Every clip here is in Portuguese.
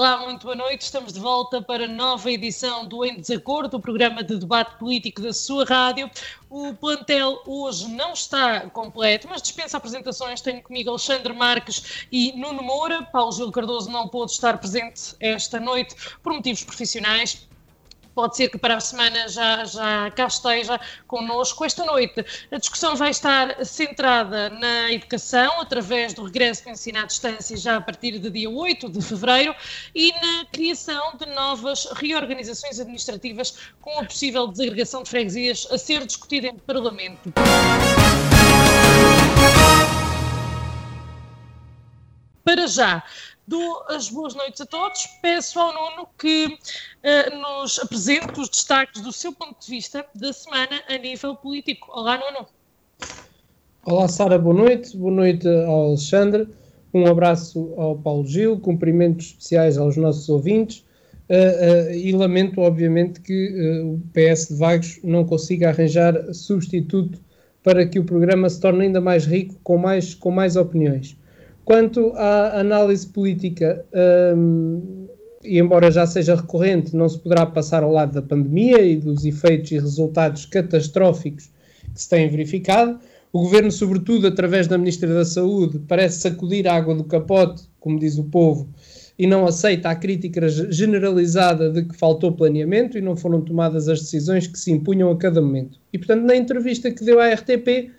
Olá, muito boa noite. Estamos de volta para a nova edição do Em Desacordo, o programa de debate político da sua rádio. O plantel hoje não está completo, mas dispensa apresentações. Tenho comigo Alexandre Marques e Nuno Moura. Paulo Gil Cardoso não pôde estar presente esta noite por motivos profissionais pode ser que para a semana já, já cá esteja connosco. Esta noite a discussão vai estar centrada na educação, através do regresso do ensino à distância já a partir de dia 8 de fevereiro e na criação de novas reorganizações administrativas com a possível desagregação de freguesias a ser discutida em Parlamento. Para já, Dou as boas noites a todos. Peço ao Nuno que uh, nos apresente os destaques do seu ponto de vista da semana a nível político. Olá, Nuno. Olá, Sara, boa noite. Boa noite ao Alexandre. Um abraço ao Paulo Gil, cumprimentos especiais aos nossos ouvintes. Uh, uh, e lamento, obviamente, que o PS de Vagos não consiga arranjar substituto para que o programa se torne ainda mais rico, com mais, com mais opiniões. Quanto à análise política, um, e embora já seja recorrente, não se poderá passar ao lado da pandemia e dos efeitos e resultados catastróficos que se têm verificado. O governo, sobretudo através da Ministra da Saúde, parece sacudir a água do capote, como diz o povo, e não aceita a crítica generalizada de que faltou planeamento e não foram tomadas as decisões que se impunham a cada momento. E, portanto, na entrevista que deu à RTP,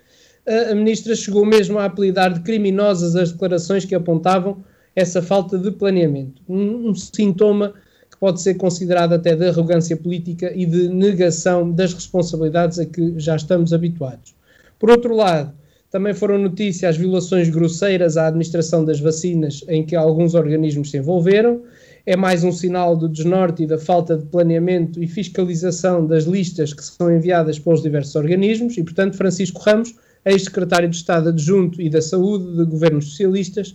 a ministra chegou mesmo a apelidar de criminosas as declarações que apontavam essa falta de planeamento. Um, um, sintoma que pode ser considerado até de arrogância política e de negação das responsabilidades a que já estamos habituados. Por outro lado, também foram notícias as violações grosseiras à administração das vacinas em que alguns organismos se envolveram. É mais um sinal do desnorte e da falta de planeamento e fiscalização das listas que são enviadas pelos diversos organismos e, portanto, Francisco Ramos ex-secretário de Estado adjunto e da Saúde de governos socialistas,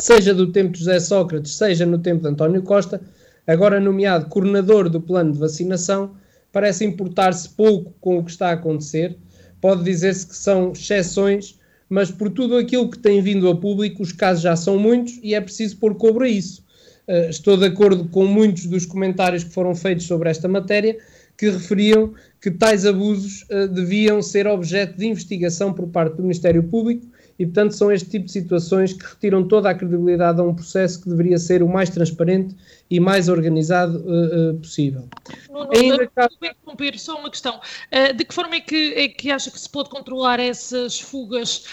seja do tempo de José Sócrates, seja no tempo de António Costa, agora nomeado coordenador do plano de vacinação, parece importar-se pouco com o que está a acontecer. Pode dizer-se que são exceções, mas por tudo aquilo que tem vindo a público, os casos já são muitos e é preciso pôr cobro a isso. Uh, estou de acordo com muitos dos comentários que foram feitos sobre esta matéria, que referiam que tais abusos uh, deviam ser objeto de investigação por parte do Ministério Público e, portanto, são este tipo de situações que retiram toda a credibilidade a um processo que deveria ser o mais transparente e mais organizado uh, uh, possível. Não, Ainda interromper, só uma questão. Uh, de que forma é que, é que acha que se pode controlar essas fugas?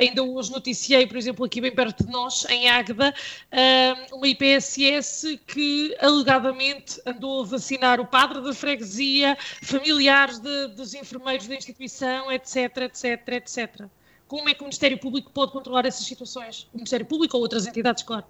ainda hoje noticiei, por exemplo, aqui bem perto de nós, em Águeda, uma IPSS que alegadamente andou a vacinar o padre da freguesia, familiares de, dos enfermeiros da instituição, etc, etc, etc. Como é que o Ministério Público pode controlar essas situações? O Ministério Público ou outras entidades, claro.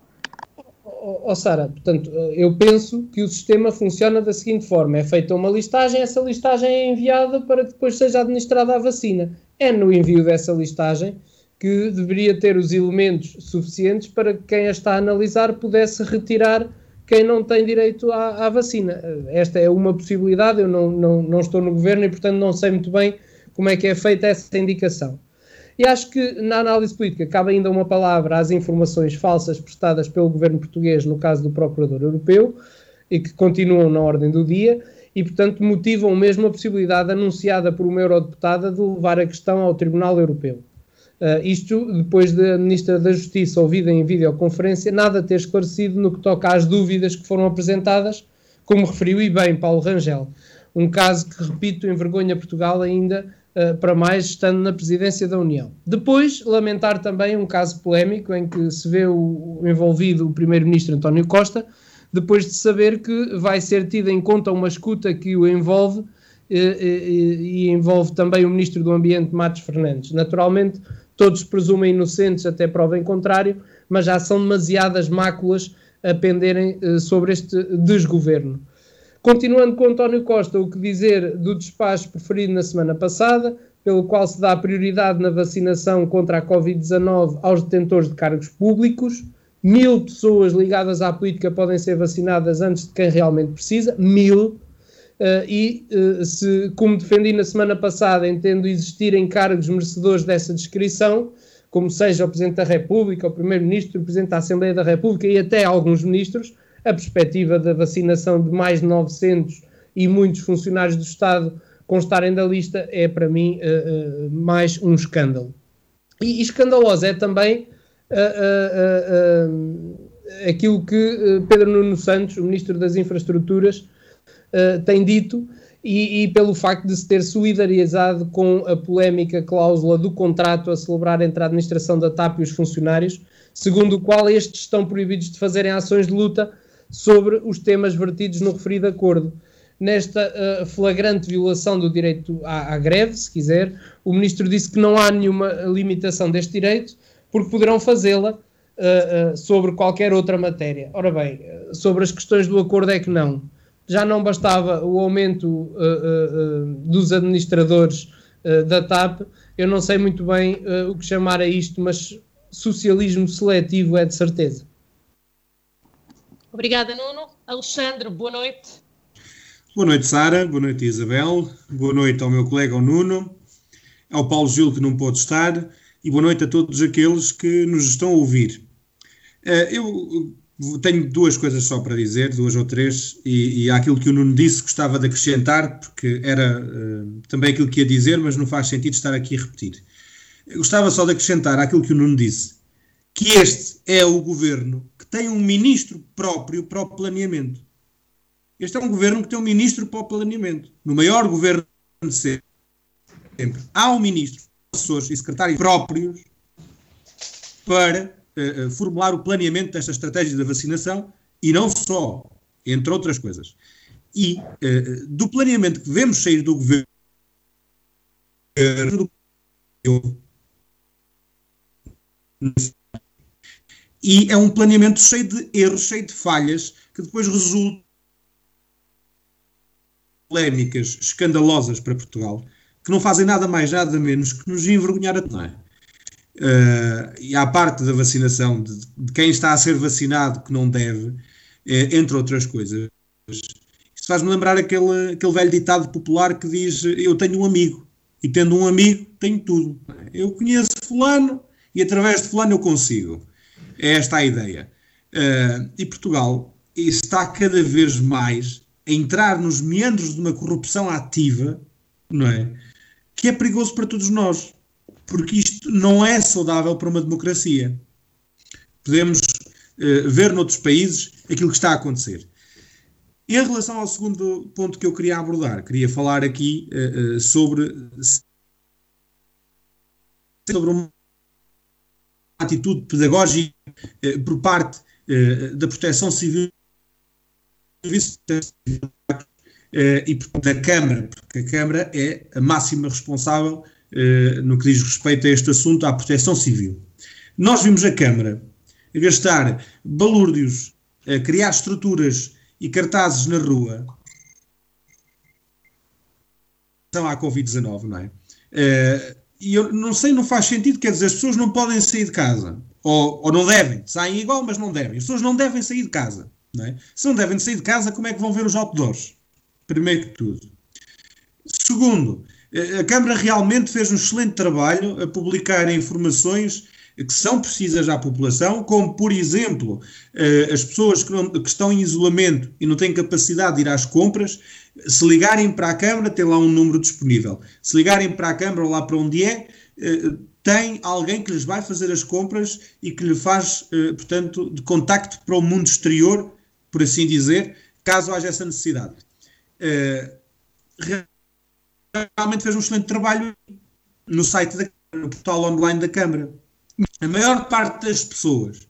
Oh, oh, Sara, portanto, eu penso que o sistema funciona da seguinte forma: é feita uma listagem, essa listagem é enviada para que depois seja administrada a vacina. É no envio dessa listagem que deveria ter os elementos suficientes para que quem a está a analisar pudesse retirar quem não tem direito à, à vacina. Esta é uma possibilidade, eu não, não, não estou no governo e, portanto, não sei muito bem como é que é feita essa indicação. E acho que na análise política cabe ainda uma palavra às informações falsas prestadas pelo governo português no caso do Procurador Europeu e que continuam na ordem do dia e, portanto, motivam mesmo a possibilidade anunciada por uma eurodeputada de levar a questão ao Tribunal Europeu. Uh, isto depois da Ministra da Justiça, ouvida em videoconferência, nada ter esclarecido no que toca às dúvidas que foram apresentadas, como referiu e bem Paulo Rangel. Um caso que, repito, envergonha Portugal ainda para mais estando na presidência da União. Depois, lamentar também um caso polémico em que se vê o, envolvido o primeiro-ministro António Costa, depois de saber que vai ser tida em conta uma escuta que o envolve e, eh, e, eh, e envolve também o ministro do Ambiente, Matos Fernandes. Naturalmente, todos presumem inocentes até prova em contrário, mas já são demasiadas máculas a penderem sobre este desgoverno. Continuando com António Costa, o que dizer do despacho preferido na semana passada, pelo qual se dá prioridade na vacinação contra a Covid-19 aos detentores de cargos públicos. Mil pessoas ligadas à política podem ser vacinadas antes de quem realmente precisa. Mil. Uh, e uh, se, como defendi na semana passada, entendo existirem cargos merecedores dessa descrição, como seja o Presidente da República, o Primeiro-Ministro, o Presidente da Assembleia da República e até alguns ministros, a perspectiva da vacinação de mais de 900 e muitos funcionários do Estado constarem da lista é, para mim, uh, uh, mais um escândalo. E, e escandaloso é também uh, aquilo que Pedro Nuno Santos, o Ministro das Infraestruturas, tem dito e, e, pelo facto de se ter solidarizado com a polémica cláusula do contrato a celebrar entre a administração da TAP e os funcionários, segundo o qual estes estão proibidos de fazerem ações de luta sobre os temas vertidos no referido acordo nesta uh, flagrante violação do direito à, à, greve, se quiser. O ministro disse que não há nenhuma limitação deste direito, porque poderão fazê-la uh, uh, sobre qualquer outra matéria. Ora bem, sobre as questões do acordo é que não. Já não bastava o aumento dos administradores da TAP, eu não sei muito bem o que chamar a isto, mas socialismo seletivo é de certeza. Obrigada, Nuno. Alexandre, boa noite. Boa noite, Sara. Boa noite, Isabel. Boa noite ao meu colega ao Nuno, ao Paulo Gil, que não pôde estar, e boa noite a todos aqueles que nos estão a ouvir. Eh, eu tenho duas coisas só para dizer, duas ou três, e, e aquilo que o Nuno disse gostava de acrescentar, porque era uh, também aquilo que ia dizer, mas não faz sentido estar aqui a repetir. Eu gostava só de acrescentar aquilo que o Nuno disse, que este é o governo tem um ministro próprio para o planeamento. Este é um governo que tem um ministro para o planeamento. No maior governo de sempre, há um ministro, assessores e secretários próprios para uh, formular o planeamento desta estratégia da vacinação e não só, entre outras coisas. E uh, do planeamento que devemos sair do governo e é um planeamento cheio de erros, cheio de falhas, que depois resulta polémicas escandalosas para Portugal, que não fazem nada mais, nada menos que nos envergonhar a é? Uh, e à parte da vacinação, de, de, quem está a ser vacinado que não deve, é, entre outras coisas. Isso faz-me lembrar aquele, aquele velho ditado popular que diz: Eu tenho um amigo, e tendo um amigo, tenho tudo. Eu conheço Fulano e através de Fulano eu consigo. É esta a ideia. Uh, e Portugal está cada vez mais a entrar nos meandros de uma corrupção ativa, não é? Que é perigoso para todos nós, porque isto não é saudável para uma democracia. Podemos uh, ver noutros países aquilo que está a acontecer. Em relação ao segundo ponto que eu queria abordar, queria falar aqui uh, sobre, sobre uma atitude pedagógica por parte da proteção civil eh, e da Câmara, porque a Câmara é a máxima responsável eh, no que diz respeito a este assunto, à proteção civil. Nós vimos a Câmara gastar balúrdios, a criar estruturas e cartazes na rua à Covid-19, não é? Eh, e eu não sei, não faz sentido, quer dizer, as pessoas não podem sair de casa, ou, ou não devem, saem igual, mas não devem. As pessoas não devem sair de casa. Não é? Se não devem sair de casa, como é que vão ver os outdoors? Primeiro que tudo. Segundo, a Câmara realmente fez um excelente trabalho a publicar informações que são precisas à população, como, por exemplo, eh, as pessoas que, não, que, estão em isolamento e não têm capacidade de ir às compras, se ligarem para a Câmara, tem lá um número disponível. Se ligarem para a Câmara lá para onde é, eh, tem alguém que lhes vai fazer as compras e que lhe faz, eh, portanto, de contacto para o mundo exterior por assim dizer, caso haja essa necessidade. Realmente fez um excelente trabalho no site da no portal online da Câmara. A maior parte das pessoas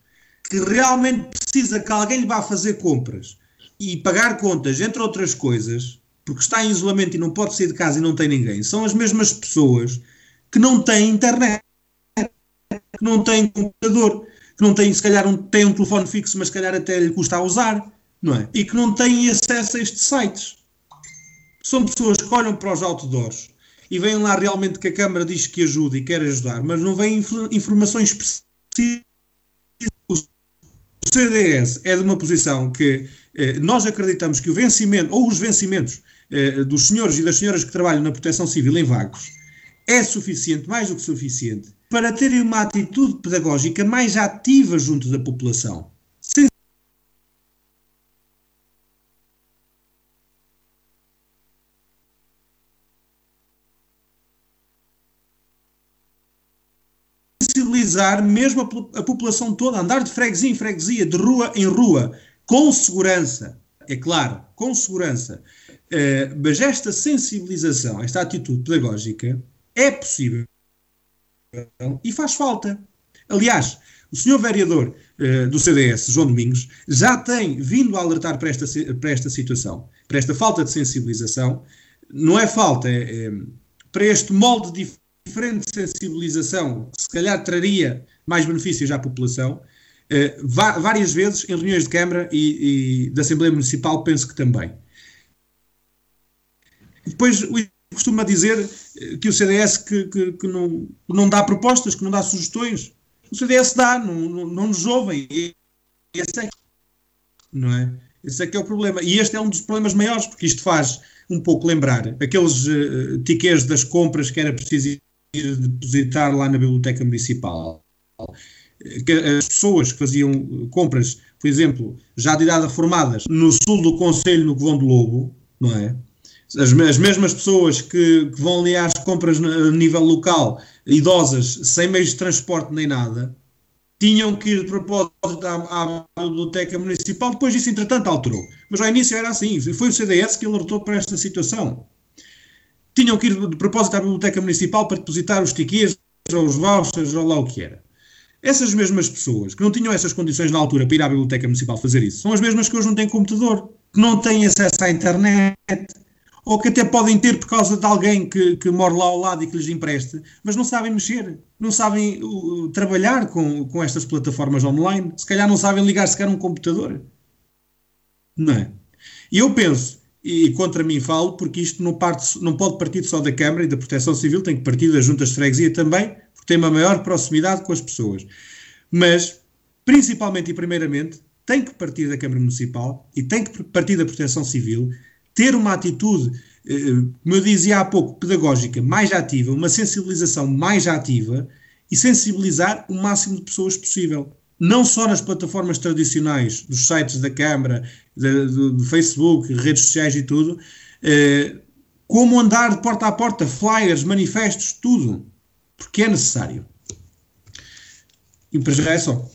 que realmente precisa que alguém lhe vá fazer compras e pagar contas, entre outras coisas, porque está em isolamento e não pode sair de casa e não tem ninguém, são as mesmas pessoas que não têm internet, que não têm computador, que não têm, se calhar, um, têm um telefone fixo, mas se calhar até lhe custa a usar, não é? E que não têm acesso a estes sites. São pessoas que olham para os outdoors e veem lá realmente que a Câmara diz que ajuda e quer ajudar, mas não vêm informações precisas. O CDS é de uma posição que eh, nós acreditamos que o vencimento, ou os vencimentos eh, dos senhores e das senhoras que trabalham na proteção civil em vagos, é suficiente, mais do que suficiente, para terem uma atitude pedagógica mais ativa junto da população. Mesmo a, a, população toda, andar de freguesia em freguesia, de rua em rua, com segurança, é claro, com segurança. Uh, mas esta sensibilização, esta atitude pedagógica, é possível e faz falta. Aliás, o senhor vereador uh, do CDS, João Domingos, já tem vindo a alertar para esta, para esta situação, para esta falta de sensibilização. Não é falta, é, é para este molde diferente de sensibilização, que se calhar traria mais benefícios à população. Uh, várias vezes em reuniões de Câmara e, e da Assembleia Municipal, penso que também. Depois, costuma dizer que o CDS que, que, que não, não dá propostas, que não dá sugestões. O CDS dá, não, não, não nos ouvem. Esse é, não é? Esse é que é o problema. E este é um dos problemas maiores, porque isto faz um pouco lembrar aqueles uh, tiquês das compras que era preciso ir depositar lá na Biblioteca Municipal. As pessoas que faziam compras, por exemplo, já de idade formadas, no sul do Conselho, no Covão do Lobo, não é? as, as mesmas pessoas que, que, vão ali às compras a nível local, idosas, sem meios de transporte nem nada, tinham que ir de propósito à, à biblioteca municipal, depois isso entretanto alterou. Mas ao início era assim, foi o CDS que alertou para esta situação. Tinham que ir de propósito à biblioteca municipal para depositar os tickets, ou os vouchers, ou lá o que era. Essas mesmas pessoas que não tinham essas condições na altura para ir à biblioteca municipal fazer isso, são as mesmas que hoje não têm computador, que não têm acesso à internet, ou que até podem ter por causa de alguém que, que mora lá ao lado e que lhes empreste, mas não sabem mexer, não sabem uh, trabalhar com, com estas plataformas online, se calhar não sabem ligar sequer um computador. Não é? E eu penso, e contra mim falo, porque isto não, parte, não pode partir só da Câmara e da Proteção Civil, tem que partir das juntas de freguesia também, porque tem uma maior proximidade com as pessoas. Mas, principalmente e primeiramente, tem que partir da Câmara Municipal e tem que partir da Proteção Civil ter uma atitude, eh, como eu dizia há pouco, pedagógica mais ativa, uma sensibilização mais ativa e sensibilizar o máximo de pessoas possível. Não só nas plataformas tradicionais, dos sites da Câmara, do, Facebook, redes sociais e tudo, eh, como andar de porta a porta, flyers, manifestos, tudo. Porque é necessário. E para já é só.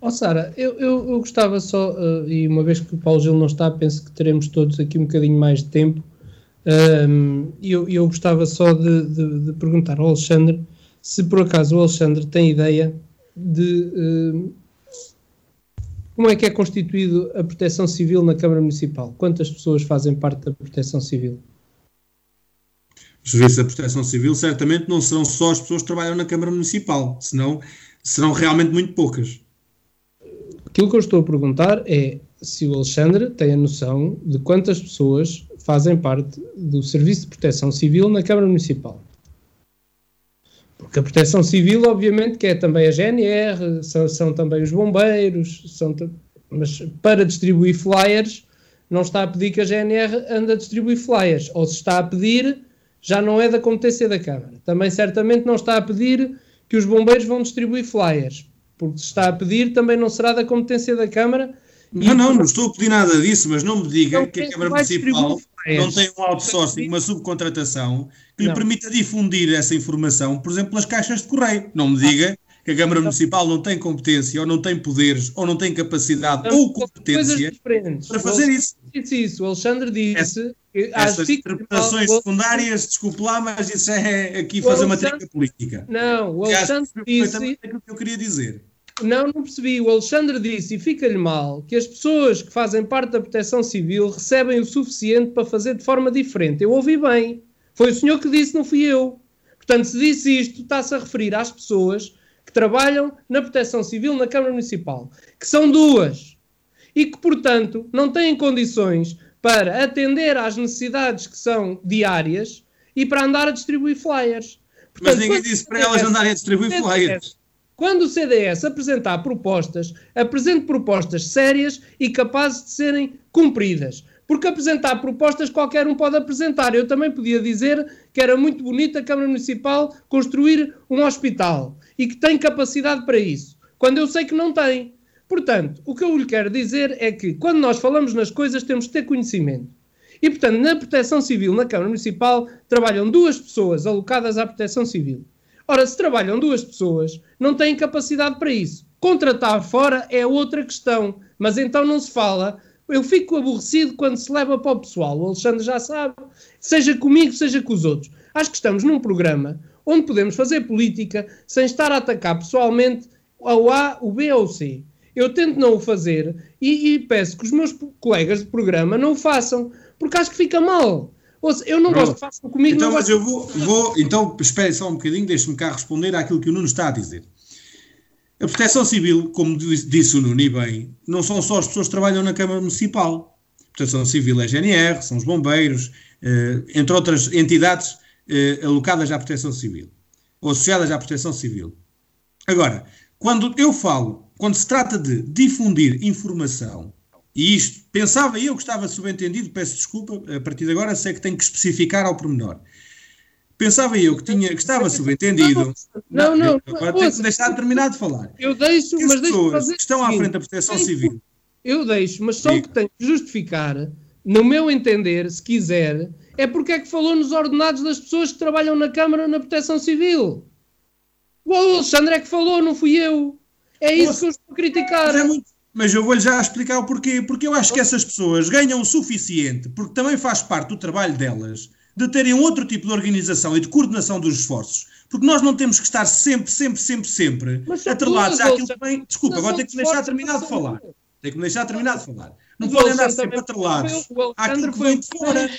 Oh, Sara, eu, eu, eu, gostava só, uh, e uma vez que o Paulo Gil não está, penso que teremos todos aqui um bocadinho mais de tempo, um, e eu, eu gostava só de, de, de, perguntar ao Alexandre se por acaso o Alexandre tem ideia de uh, como é que é constituído a proteção civil na Câmara Municipal? Quantas pessoas fazem parte da proteção civil? Os serviços da proteção civil certamente não serão só as pessoas que trabalham na Câmara Municipal, senão serão realmente muito poucas. Aquilo que eu estou a perguntar é se o Alexandre tem a noção de quantas pessoas fazem parte do Serviço de Proteção Civil na Câmara Municipal. Porque a Proteção Civil, obviamente, que é também a GNR, são, são também os bombeiros, são, mas para distribuir flyers, não está a pedir que a GNR ande a distribuir flyers. Ou se está a pedir, já não é da competência da Câmara. Também certamente não está a pedir que os bombeiros vão distribuir flyers porque se está a pedir também não será da competência da Câmara. Não, não, não estou a pedir nada disso, mas não me diga então, que a Câmara Municipal não tem um outsourcing, uma subcontratação que lhe não. permita difundir essa informação, por exemplo, nas caixas de correio. Não me diga que a Câmara Municipal não tem competência, ou não tem poderes, ou não tem capacidade não, ou competência para fazer isso. Disse isso, o Alexandre disse que Essas interpretações secundárias, desculpe lá, mas isso é aqui fazer uma trica política. Não, o Alexandre disse. aquilo que eu queria dizer. Não, não percebi. O Alexandre disse, e fica-lhe mal, que as pessoas que fazem parte da proteção civil recebem o suficiente para fazer de forma diferente. Eu ouvi bem. Foi o senhor que disse, não fui eu. Portanto, se disse isto, está-se a referir às pessoas que trabalham na Proteção Civil na Câmara Municipal, que são duas, e que, portanto, não têm condições para atender às necessidades que são diárias e para andar a distribuir flyers. Portanto, Mas ninguém disse para elas andarem a distribuir flyers. Quando o CDS apresentar propostas, apresente propostas sérias e capazes de serem cumpridas. Porque apresentar propostas qualquer um pode apresentar. Eu também podia dizer que era muito bonito a Câmara Municipal construir um hospital e que tem capacidade para isso, quando eu sei que não tem. Portanto, o que eu lhe quero dizer é que quando nós falamos nas coisas temos que ter conhecimento. E, portanto, na Proteção Civil, na Câmara Municipal, trabalham duas pessoas alocadas à Proteção Civil. Ora, se trabalham duas pessoas, não têm capacidade para isso. Contratar fora é outra questão, mas então não se fala. Eu fico aborrecido quando se leva para o pessoal. O Alexandre já sabe, seja comigo, seja com os outros. Acho que estamos num programa onde podemos fazer política sem estar a atacar pessoalmente ao A, o B ou o C. Eu tento não o fazer e, e peço que os meus colegas de programa não o façam, porque acho que fica mal. Ouça, eu não Pronto. gosto que façam comigo. Então, mas eu vou, vou, então, espere só um bocadinho, deixe-me cá responder àquilo que o Nuno está a dizer. A proteção civil, como disse o Nuno e bem, não são só as pessoas que trabalham na Câmara Municipal. A proteção civil é a GNR, são os bombeiros, eh, entre outras entidades eh, alocadas à proteção civil, ou associadas à proteção civil. Agora, quando eu falo, quando se trata de difundir informação e isto, pensava eu que estava subentendido, peço desculpa, a partir de agora sei que tenho que especificar ao pormenor. Pensava eu que, tinha, que estava subentendido. Não, não. não agora tenho que deixar terminar de falar. Eu deixo, que mas deixo fazer que estão à frente da proteção civil. Eu deixo, mas só o que tenho que justificar, no meu entender, se quiser, é porque é que falou nos ordenados das pessoas que trabalham na Câmara na proteção civil. O Alexandre é que falou, não fui eu. É isso Nossa, que eu estou a criticar. É muito, mas eu vou-lhe já explicar o porquê. Porque eu acho que essas pessoas ganham o suficiente, porque também faz parte do trabalho delas, de terem outro tipo de organização e de coordenação dos esforços. Porque nós não temos que estar sempre, sempre, sempre, sempre atrelados àquilo que vem. Desculpa, agora tenho que me deixar terminar de falar. Tenho que me deixar terminar de falar. Não podem andar sempre atrelados vem de fora.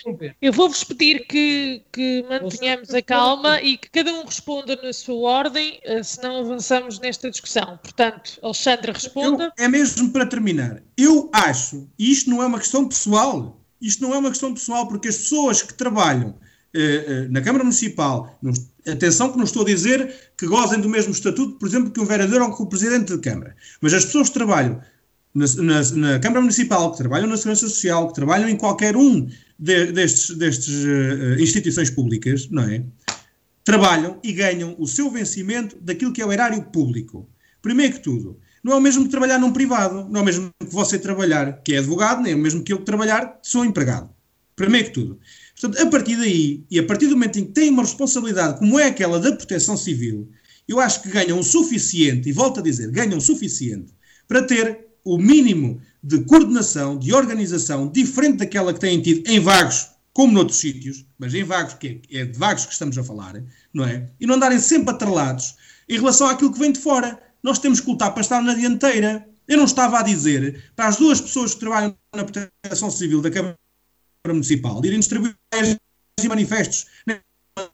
Eu vou-vos pedir que, que mantenhamos a calma e que cada um responda na sua ordem, eh, senão avançamos nesta discussão. Portanto, Alexandre responda. Eu, é mesmo para terminar. Eu acho, e isto não é uma questão pessoal, isto não é uma questão pessoal, porque as pessoas que trabalham eh, eh, na Câmara Municipal, atenção que não estou a dizer que gozem do mesmo estatuto, por exemplo, que um vereador ou que o presidente de Câmara, mas as pessoas que trabalham na, na, na, Câmara Municipal, que trabalham na Segurança Social, que trabalham em qualquer um de, destes, destes uh, instituições públicas, não é? Trabalham e ganham o seu vencimento daquilo que é o erário público. Primeiro que tudo, não é o mesmo que trabalhar num privado, não é o mesmo que você trabalhar que é advogado, nem é o mesmo que eu trabalhar que sou empregado. Primeiro que tudo. Portanto, a partir daí, e a partir do momento em que têm uma responsabilidade como é aquela da proteção civil, eu acho que ganham o suficiente, e volto a dizer, ganham o suficiente para ter o mínimo de coordenação, de organização, diferente daquela que têm tido em vagos, como noutros sítios, mas em vagos, que é, é de vagos que estamos a falar, não é? E não andarem sempre atrelados em relação àquilo que vem de fora. Nós temos que lutar para estar na dianteira. Eu não estava a dizer para as duas pessoas que trabalham na proteção civil da Câmara Municipal irem distribuir e manifestos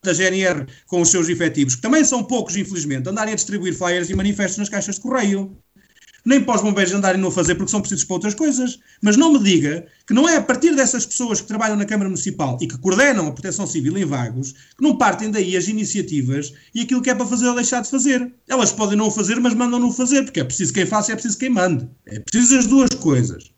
da GNR com os seus efetivos, que também são poucos, infelizmente, andarem a distribuir flyers e manifestos nas caixas de correio nem para os bombeiros andarem não fazer porque são precisos para outras coisas. Mas não me diga que não é a partir dessas pessoas que trabalham na Câmara Municipal e que coordenam a proteção civil em vagos que não partem daí as iniciativas e aquilo que é para fazer ou deixar de fazer. Elas podem não o fazer, mas mandam não fazer, porque é preciso quem faça e é preciso quem mande. É preciso as duas coisas.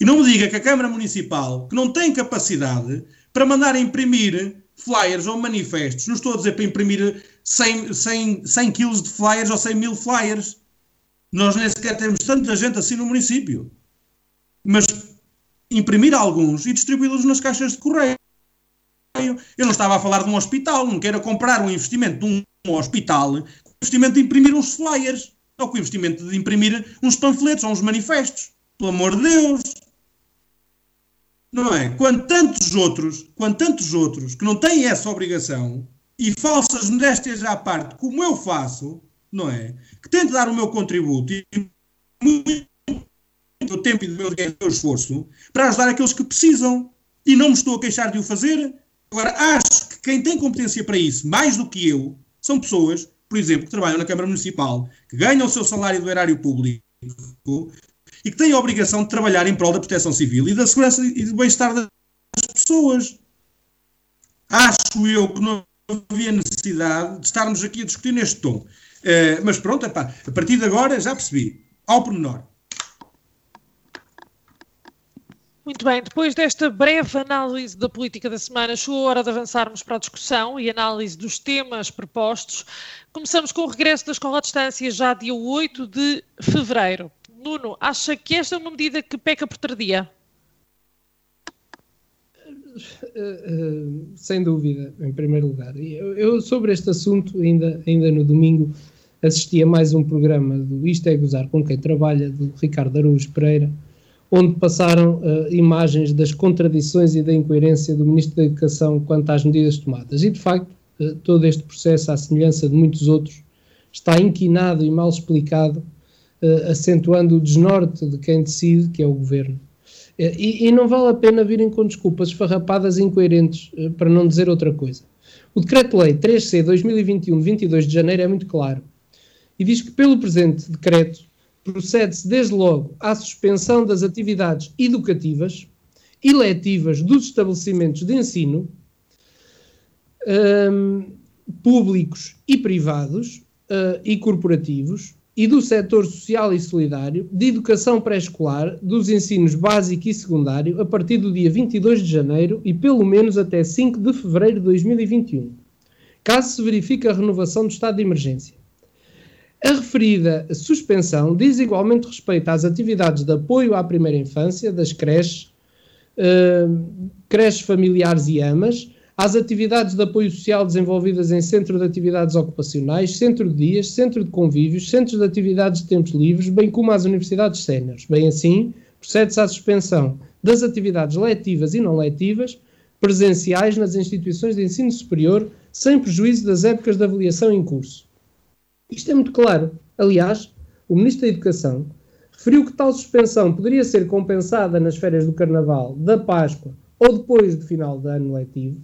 E não me diga que a Câmara Municipal, que não tem capacidade para mandar imprimir flyers ou manifestos, não estou a dizer para imprimir 100, 100, 100 quilos de flyers ou 100 mil flyers, nós nem sequer temos tanta gente assim no município. Mas imprimir alguns e distribuí-los nas caixas de correio. Eu não estava a falar de um hospital, não quero comprar um investimento de um hospital com o investimento de imprimir uns flyers ou com o investimento de imprimir uns panfletos ou uns manifestos. Pelo amor de Deus! Não é? Quando tantos outros, quando tantos outros que não têm essa obrigação e falsas modéstias à parte, como eu faço, não é? Que tento dar o meu contributo e muito do tempo e meu, do meu esforço para ajudar aqueles que precisam. E não me estou a queixar de o fazer. Agora, acho que quem tem competência para isso, mais do que eu, são pessoas por exemplo, que trabalham na Câmara Municipal, que ganham o seu salário do erário público e que têm a obrigação de trabalhar em prol da proteção civil e da segurança e do bem-estar das pessoas. Acho eu que não havia necessidade de estarmos aqui a discutir neste tom. Uh, mas pronto, epá, a partir de agora já percebi. Ao pormenor. Muito bem, depois desta breve análise da política da semana, chegou a hora de avançarmos para a discussão e análise dos temas propostos. Começamos com o regresso da escola à distância, já dia 8 de fevereiro. Nuno, acha que esta é uma medida que peca por tardia? Uh, uh, sem dúvida, em primeiro lugar. Eu, eu, sobre este assunto, ainda, ainda no domingo, assisti a mais um programa do Isto é Gozar com quem trabalha, do Ricardo Araújo Pereira, onde passaram uh, imagens das contradições e da incoerência do Ministro da Educação quanto às medidas tomadas. E, de facto, uh, todo este processo, à semelhança de muitos outros, está inquinado e mal explicado, uh, acentuando o desnorte de quem decide, que é o Governo. E, e, não vale a pena virem com desculpas farrapadas e incoerentes, para não dizer outra coisa. O Decreto-Lei 3C 2021, 22 de janeiro, é muito claro e diz que, pelo presente decreto, procede-se desde logo à suspensão das atividades educativas e letivas dos estabelecimentos de ensino, um, públicos e privados uh, e corporativos, e do setor social e solidário, de educação pré-escolar, dos ensinos básico e secundário, a partir do dia 22 de janeiro e pelo menos até 5 de fevereiro de 2021, caso se verifique a renovação do estado de emergência. A referida suspensão diz igualmente respeito às atividades de apoio à primeira infância, das creches, uh, creches familiares e amas, às atividades de apoio social desenvolvidas em centro de atividades ocupacionais, centro de dias, centro de convívios, centros de atividades de tempos livres, bem como às universidades séniores. Bem assim, procede-se à suspensão das atividades letivas e não letivas, presenciais nas instituições de ensino superior, sem prejuízo das épocas de avaliação em curso. Isto é muito claro. Aliás, o Ministro da Educação referiu que tal suspensão poderia ser compensada nas férias do Carnaval, da Páscoa ou depois do final do ano letivo.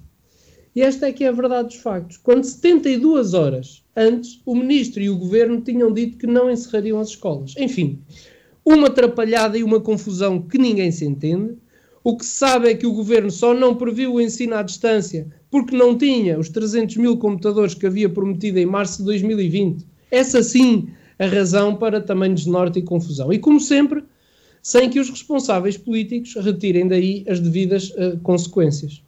E esta é que é a verdade dos factos. Quando 72 horas antes, o Ministro e o Governo tinham dito que não encerrariam as escolas. Enfim, uma atrapalhada e uma confusão que ninguém se entende. O que se sabe é que o Governo só não previu o ensino à distância porque não tinha os 300 mil computadores que havia prometido em março de 2020 essa sim a razão para tamanho desnorte e confusão. E como sempre, sem que os responsáveis políticos retirem daí as devidas uh, consequências.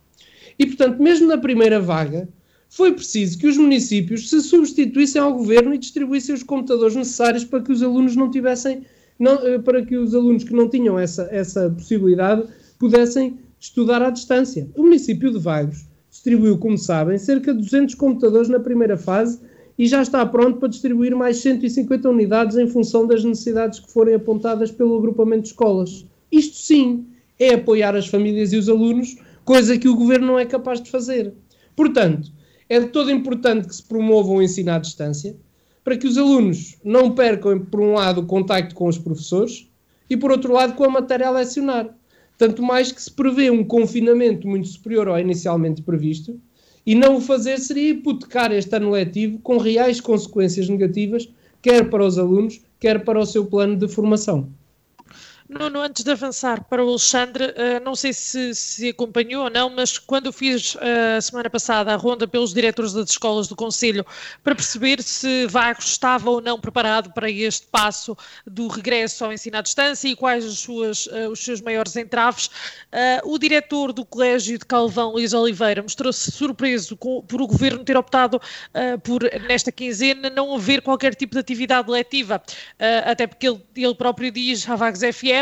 E portanto, mesmo na primeira vaga, foi preciso que os municípios se substituíssem ao governo e distribuíssem os computadores necessários para que os alunos não tivessem, não, uh, para que os alunos que não tinham essa, essa possibilidade pudessem estudar à distância. O município de Vagos distribuiu, como sabem, cerca de 200 computadores na primeira fase e já está pronto para distribuir mais 150 unidades em função das necessidades que forem apontadas pelo agrupamento de escolas. Isto sim é apoiar as famílias e os alunos, coisa que o governo não é capaz de fazer. Portanto, é de todo importante que se promova o ensino à distância, para que os alunos não percam, por um lado, o contacto com os professores e, por outro lado, com a matéria a lecionar. Tanto mais que se prevê um confinamento muito superior ao inicialmente previsto, e não o fazer seria hipotecar este ano letivo com reais consequências negativas, quer para os alunos, quer para o seu plano de formação. Nuno, antes de avançar para o Alexandre, uh, não sei se, se acompanhou ou não, mas quando fiz uh, a semana passada a ronda pelos diretores das escolas do Conselho para perceber se Vagos estava ou não preparado para este passo do regresso ao ensino à distância e quais as suas, uh, os seus maiores entraves, o diretor do Colégio de Calvão, Luís Oliveira, mostrou-se surpreso por o governo ter optado por, nesta quinzena, não haver qualquer tipo de atividade letiva, até porque ele, ele próprio diz à Vagos FM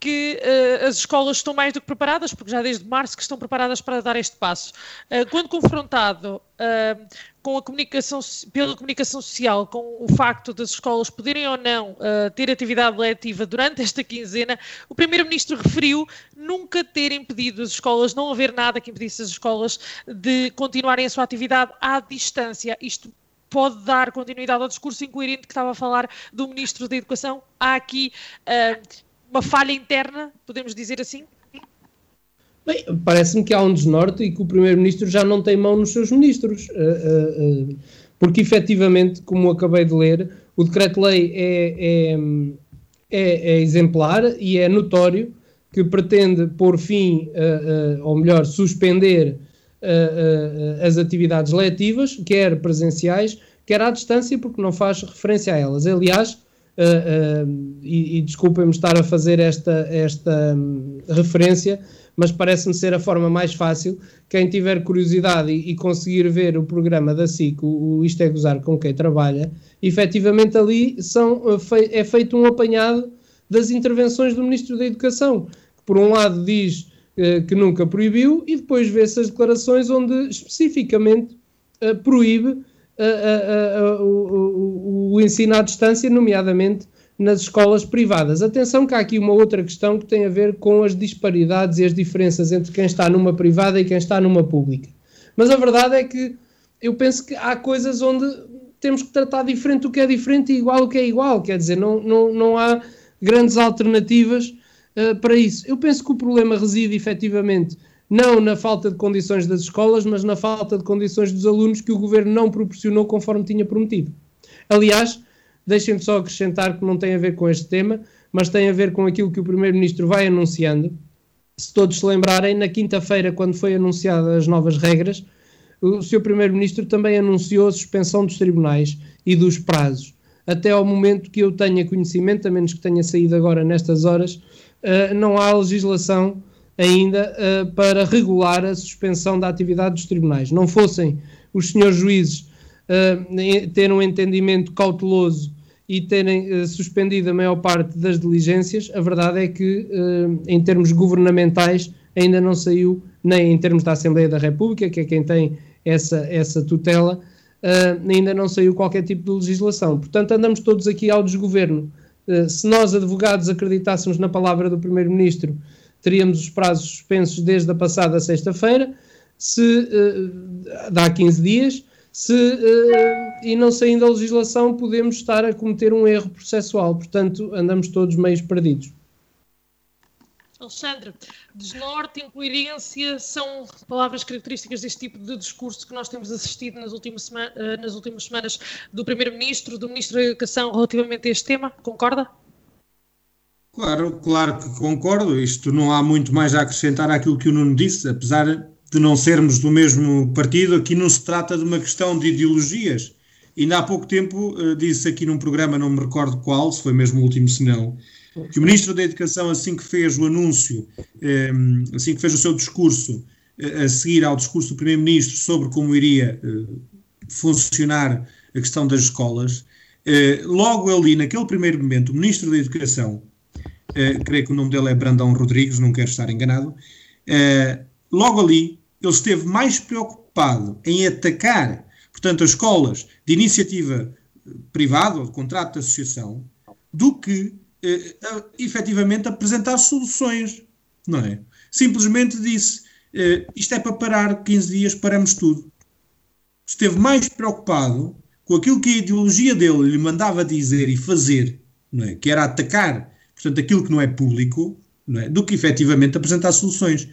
que uh, as escolas estão mais do que preparadas, porque já desde março que estão preparadas para dar este passo. Uh, quando confrontado uh, com a comunicação, pela comunicação social, com o facto das escolas poderem ou não ter atividade letiva durante esta quinzena, o Primeiro-Ministro referiu nunca ter impedido as escolas, não haver nada que impedisse as escolas de continuarem a sua atividade à distância. Isto pode dar continuidade ao discurso incoerente que estava a falar do Ministro da Educação. Há aqui uh, uma falha interna, podemos dizer assim? Bem, parece-me que há um desnorte e que o Primeiro-Ministro já não tem mão nos seus ministros. Uh, uh, uh, porque efetivamente, como acabei de ler, o decreto-lei é, é, é, é, exemplar e é notório que pretende pôr fim, ou melhor, suspender as atividades letivas, quer presenciais, quer à distância, porque não faz referência a elas. Aliás, e, e desculpem-me estar a fazer esta, esta um, referência, mas parece-me ser a forma mais fácil. Quem tiver curiosidade e, e conseguir ver o programa da SIC, o, o, Isto é Gozar com quem trabalha, efetivamente ali são, é feito um apanhado das intervenções do Ministro da Educação, que por um lado diz uh, que nunca proibiu e depois vê-se as declarações onde especificamente uh, proíbe uh, o, o ensino à distância, nomeadamente nas escolas privadas. Atenção que há aqui uma outra questão que tem a ver com as disparidades e as diferenças entre quem está numa privada e quem está numa pública. Mas a verdade é que eu penso que há coisas onde temos que tratar diferente o que é diferente e igual o que é igual. Quer dizer, não, não, não há grandes alternativas uh, para isso. Eu penso que o problema reside efetivamente não na falta de condições das escolas, mas na falta de condições dos alunos que o governo não proporcionou conforme tinha prometido. Aliás, Deixem-me só acrescentar que não tem a ver com este tema, mas tem a ver com aquilo que o Primeiro-Ministro vai anunciando. Se todos se lembrarem, na quinta-feira, quando foi anunciadas as novas regras, o Sr. Primeiro-Ministro também anunciou a suspensão dos tribunais e dos prazos. Até ao momento que eu tenha conhecimento, a menos que tenha saído agora nestas horas, uh, não há legislação ainda uh, para regular a suspensão da atividade dos tribunais. Não fossem os senhores juízes uh, ter um entendimento cauteloso e terem uh, suspendido a maior parte das diligências, a verdade é que, em termos governamentais, ainda não saiu, nem em termos da Assembleia da República, que é quem tem essa, essa tutela, ainda não saiu qualquer tipo de legislação. Portanto, andamos todos aqui ao desgoverno. se nós, advogados, acreditássemos na palavra do Primeiro-Ministro, teríamos os prazos suspensos desde a passada sexta-feira, se dá 15 dias se, uh, e não saindo a legislação, podemos estar a cometer um erro processual. Portanto, andamos todos meio perdidos. Alexandre, desnorte, incoerência são palavras características deste tipo de discurso que nós temos assistido nas últimas, uh, nas últimas semanas do Primeiro-Ministro, do Ministro da Educação relativamente a este tema. Concorda? Claro, claro que concordo. Isto não há muito mais a acrescentar àquilo que o Nuno disse, apesar de não sermos do mesmo partido, aqui não se trata de uma questão de ideologias. Ainda há pouco tempo uh, disse aqui num programa, não me recordo qual, se foi mesmo o último, se não, que o Ministro da Educação, assim que fez o anúncio, ehm, assim que fez o seu discurso, uh, a seguir ao discurso do Primeiro-Ministro sobre como iria uh, funcionar a questão das escolas, logo ali, naquele primeiro momento, o Ministro da Educação, creio que o nome dele é Brandão Rodrigues, não quero estar enganado, logo ali ele esteve mais preocupado em atacar, portanto, as escolas de iniciativa privada ou de contrato de associação, do que eh, efetivamente apresentar soluções, não é? Simplesmente disse, eh, isto é para parar 15 dias, paramos tudo. Esteve mais preocupado com aquilo que a ideologia dele lhe mandava dizer e fazer, não é? que era atacar, portanto, aquilo que não é público, não é? do que efetivamente apresentar soluções.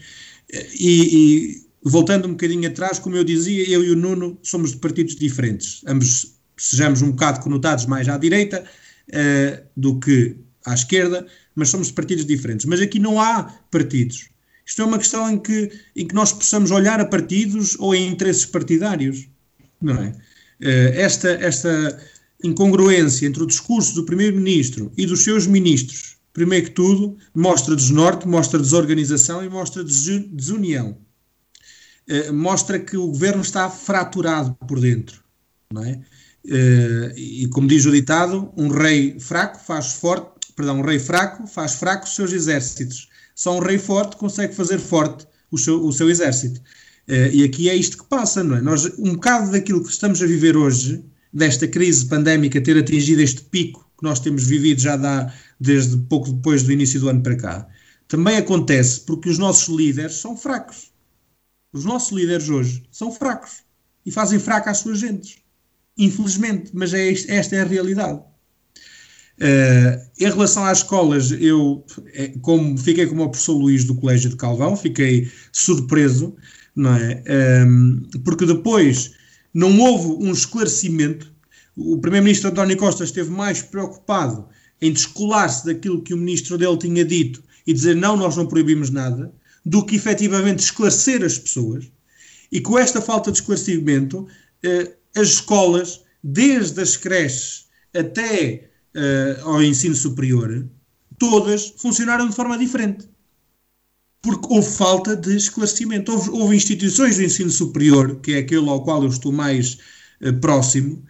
E, e, voltando um bocadinho atrás, como eu dizia, eu e o Nuno somos de partidos diferentes. Ambos sejamos um bocado conotados mais à direita uh, do que à esquerda, mas somos de partidos diferentes. Mas aqui não há partidos. Isto é uma questão em que, em que nós possamos olhar a partidos ou em interesses partidários. Não é? Uh, esta, esta incongruência entre o discurso do Primeiro-Ministro e dos seus ministros primeiro que tudo, mostra desnorte, mostra desorganização e mostra desunião. Uh, mostra que o governo está fraturado por dentro, não é? Uh, e como diz o ditado, um rei fraco faz forte, perdão, um rei fraco faz fraco os seus exércitos. Só um rei forte consegue fazer forte o seu, o seu exército. Uh, e aqui é isto que passa, não é? Nós, um bocado daquilo que estamos a viver hoje, desta crise pandémica ter atingido este pico que nós temos vivido já dá, desde pouco depois do início do ano para cá, também acontece porque os nossos líderes são fracos. Os nossos líderes hoje são fracos e fazem fraca as suas gentes. Infelizmente, mas é este, esta é a realidade. Uh, em relação às escolas, eu é, como, fiquei como o professor Luís do Colégio de Calvão, fiquei surpreso, não é? Um, porque depois não houve um esclarecimento. O Primeiro-Ministro António Costa esteve mais preocupado em descolar-se daquilo que o ministro dele tinha dito e dizer não, nós não proibimos nada, do que efetivamente esclarecer as pessoas. E com esta falta de esclarecimento, eh, as escolas, desde as creches até eh, ao ensino superior, todas funcionaram de forma diferente. Porque houve falta de esclarecimento. Houve, houve instituições do ensino superior, que é aquele ao qual eu estou mais uh, próximo,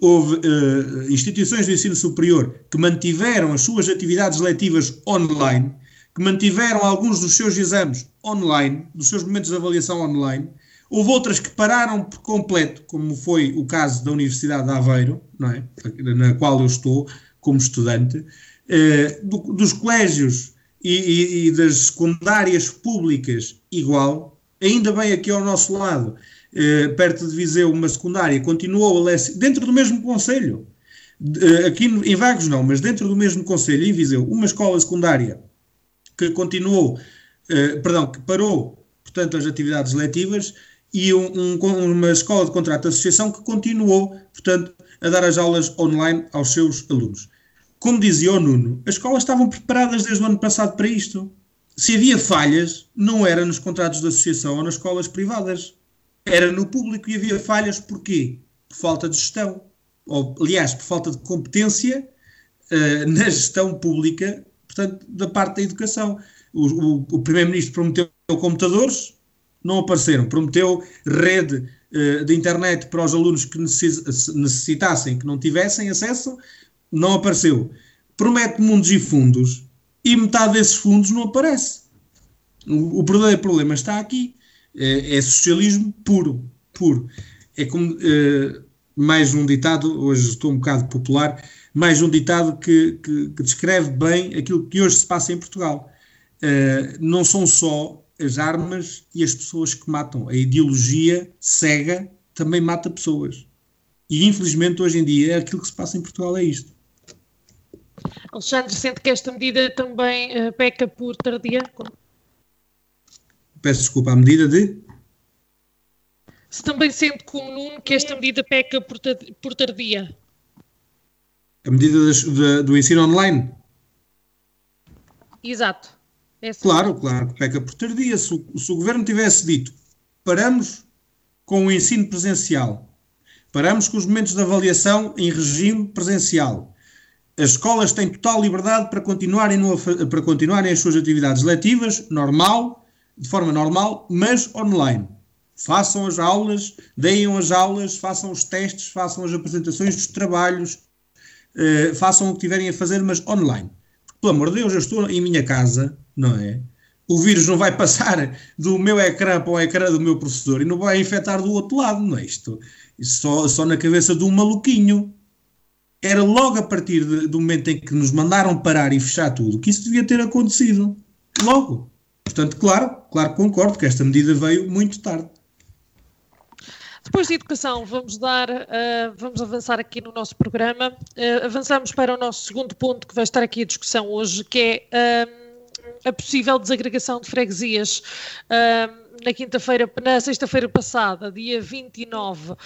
houve uh, instituições do ensino superior que mantiveram as suas atividades letivas online, que mantiveram alguns dos seus exames online, dos seus momentos de avaliação online. Houve outras que pararam por completo, como foi o caso da Universidade de Aveiro, é? na qual eu estou como estudante, eh, do, dos colégios e, e, e, das secundárias públicas igual. Ainda bem aqui ao nosso lado, eh, perto de Viseu, uma secundária continuou a Leste, dentro do mesmo conselho. Eh, aqui em Vagos não, mas dentro do mesmo conselho, em Viseu, uma escola secundária que continuou, eh, perdão, que parou, portanto, as atividades letivas e um, um, uma escola de contrato de associação que continuou, portanto, a dar as aulas online aos seus alunos como dizia o Nuno, as escolas estavam preparadas desde o ano passado para isto. Se havia falhas, não era nos contratos de associação ou nas escolas privadas. Era no público e havia falhas porquê? Por falta de gestão. Ou, aliás, por falta de competência uh, na gestão pública, portanto, da parte da educação. O, o, o Primeiro-Ministro prometeu computadores, não apareceram. Prometeu rede uh, de internet para os alunos que necessitassem, que não tivessem acesso, não apareceu. Promete mundos e fundos e metade desses fundos não aparece. O, verdadeiro problema está aqui. É, é, socialismo puro, puro. É como uh, mais um ditado, hoje estou um bocado popular, mais um ditado que, que, que descreve bem aquilo que hoje se passa em Portugal. Uh, não são só as armas e as pessoas que matam. A ideologia cega também mata pessoas. E infelizmente hoje em dia aquilo que se passa em Portugal é isto. Alexandre, sente que esta medida também uh, peca por tardia? Peço desculpa, a medida de? Se também sente como Nuno que esta medida peca por, por tardia? A medida das, de, do ensino online? Exato. É claro, claro, peca por tardia. Se o, se o governo tivesse dito paramos com o ensino presencial, paramos com os momentos de avaliação em regime presencial, as escolas têm total liberdade para continuarem, no, para continuarem as suas atividades letivas, normal, de forma normal, mas online. Façam as aulas, deem as aulas, façam os testes, façam as apresentações dos trabalhos, eh, façam o que tiverem a fazer, mas online. Pelo amor de Deus, eu estou em minha casa, não é? O vírus não vai passar do meu ecrã para o ecrã do meu professor e não vai infectar do outro lado, não é? Isto só, só na cabeça de um maluquinho era logo a partir de, do momento em que nos mandaram parar e fechar tudo que isso devia ter acontecido. Logo. Portanto, claro, claro concordo que esta medida veio muito tarde. Depois de educação, vamos dar, uh, vamos avançar aqui no nosso programa. Uh, avançamos para o nosso segundo ponto que vai estar aqui a discussão hoje, que é uh, a possível desagregação de freguesias na quinta-feira, na sexta-feira passada, dia 29, uh,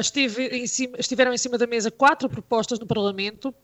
esteve em cima, estiveram em cima da mesa quatro propostas no Parlamento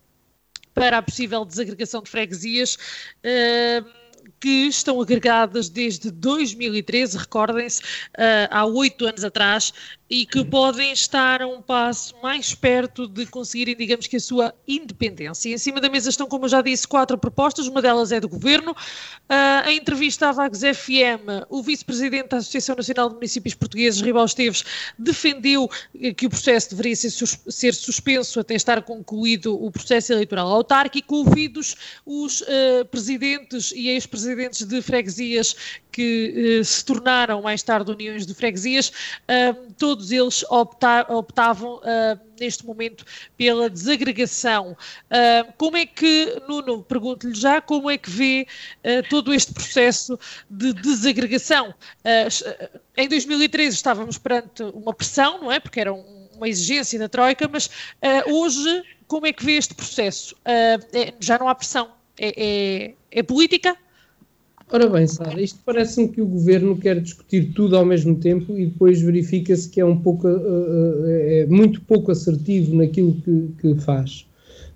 para a possível desagregação de freguesias. Uh, que estão agregadas desde 2013, recordem-se, uh, há oito anos atrás, e que podem estar a um passo mais perto de conseguirem, digamos que, a sua independência. Em cima da mesa estão, como eu já disse, quatro propostas, uma delas é do Governo. Uh, em entrevista à Vagos FM, o Vice-Presidente da Associação Nacional de Municípios Portugueses, Ribal Esteves, defendeu que o processo deveria ser, sus ser suspenso até estar concluído o processo eleitoral autárquico, ouvidos os uh, presidentes e ex-presidentes de freguesias que uh, se tornaram mais tarde uniões de freguesias, todos todos eles optar, optavam uh, neste momento pela desagregação. Uh, como é que, Nuno, pergunto-lhe já, como é que vê todo este processo de desagregação? em 2013 estávamos perante uma pressão, não é? Porque era um, uma exigência da Troika, mas hoje, como é que vê este processo? É, já não há pressão? É, é, é política? Ora bem, Sara, isto parece-me que o governo quer discutir tudo ao mesmo tempo e depois verifica-se que é um pouco, uh, é muito pouco assertivo naquilo que, que, faz.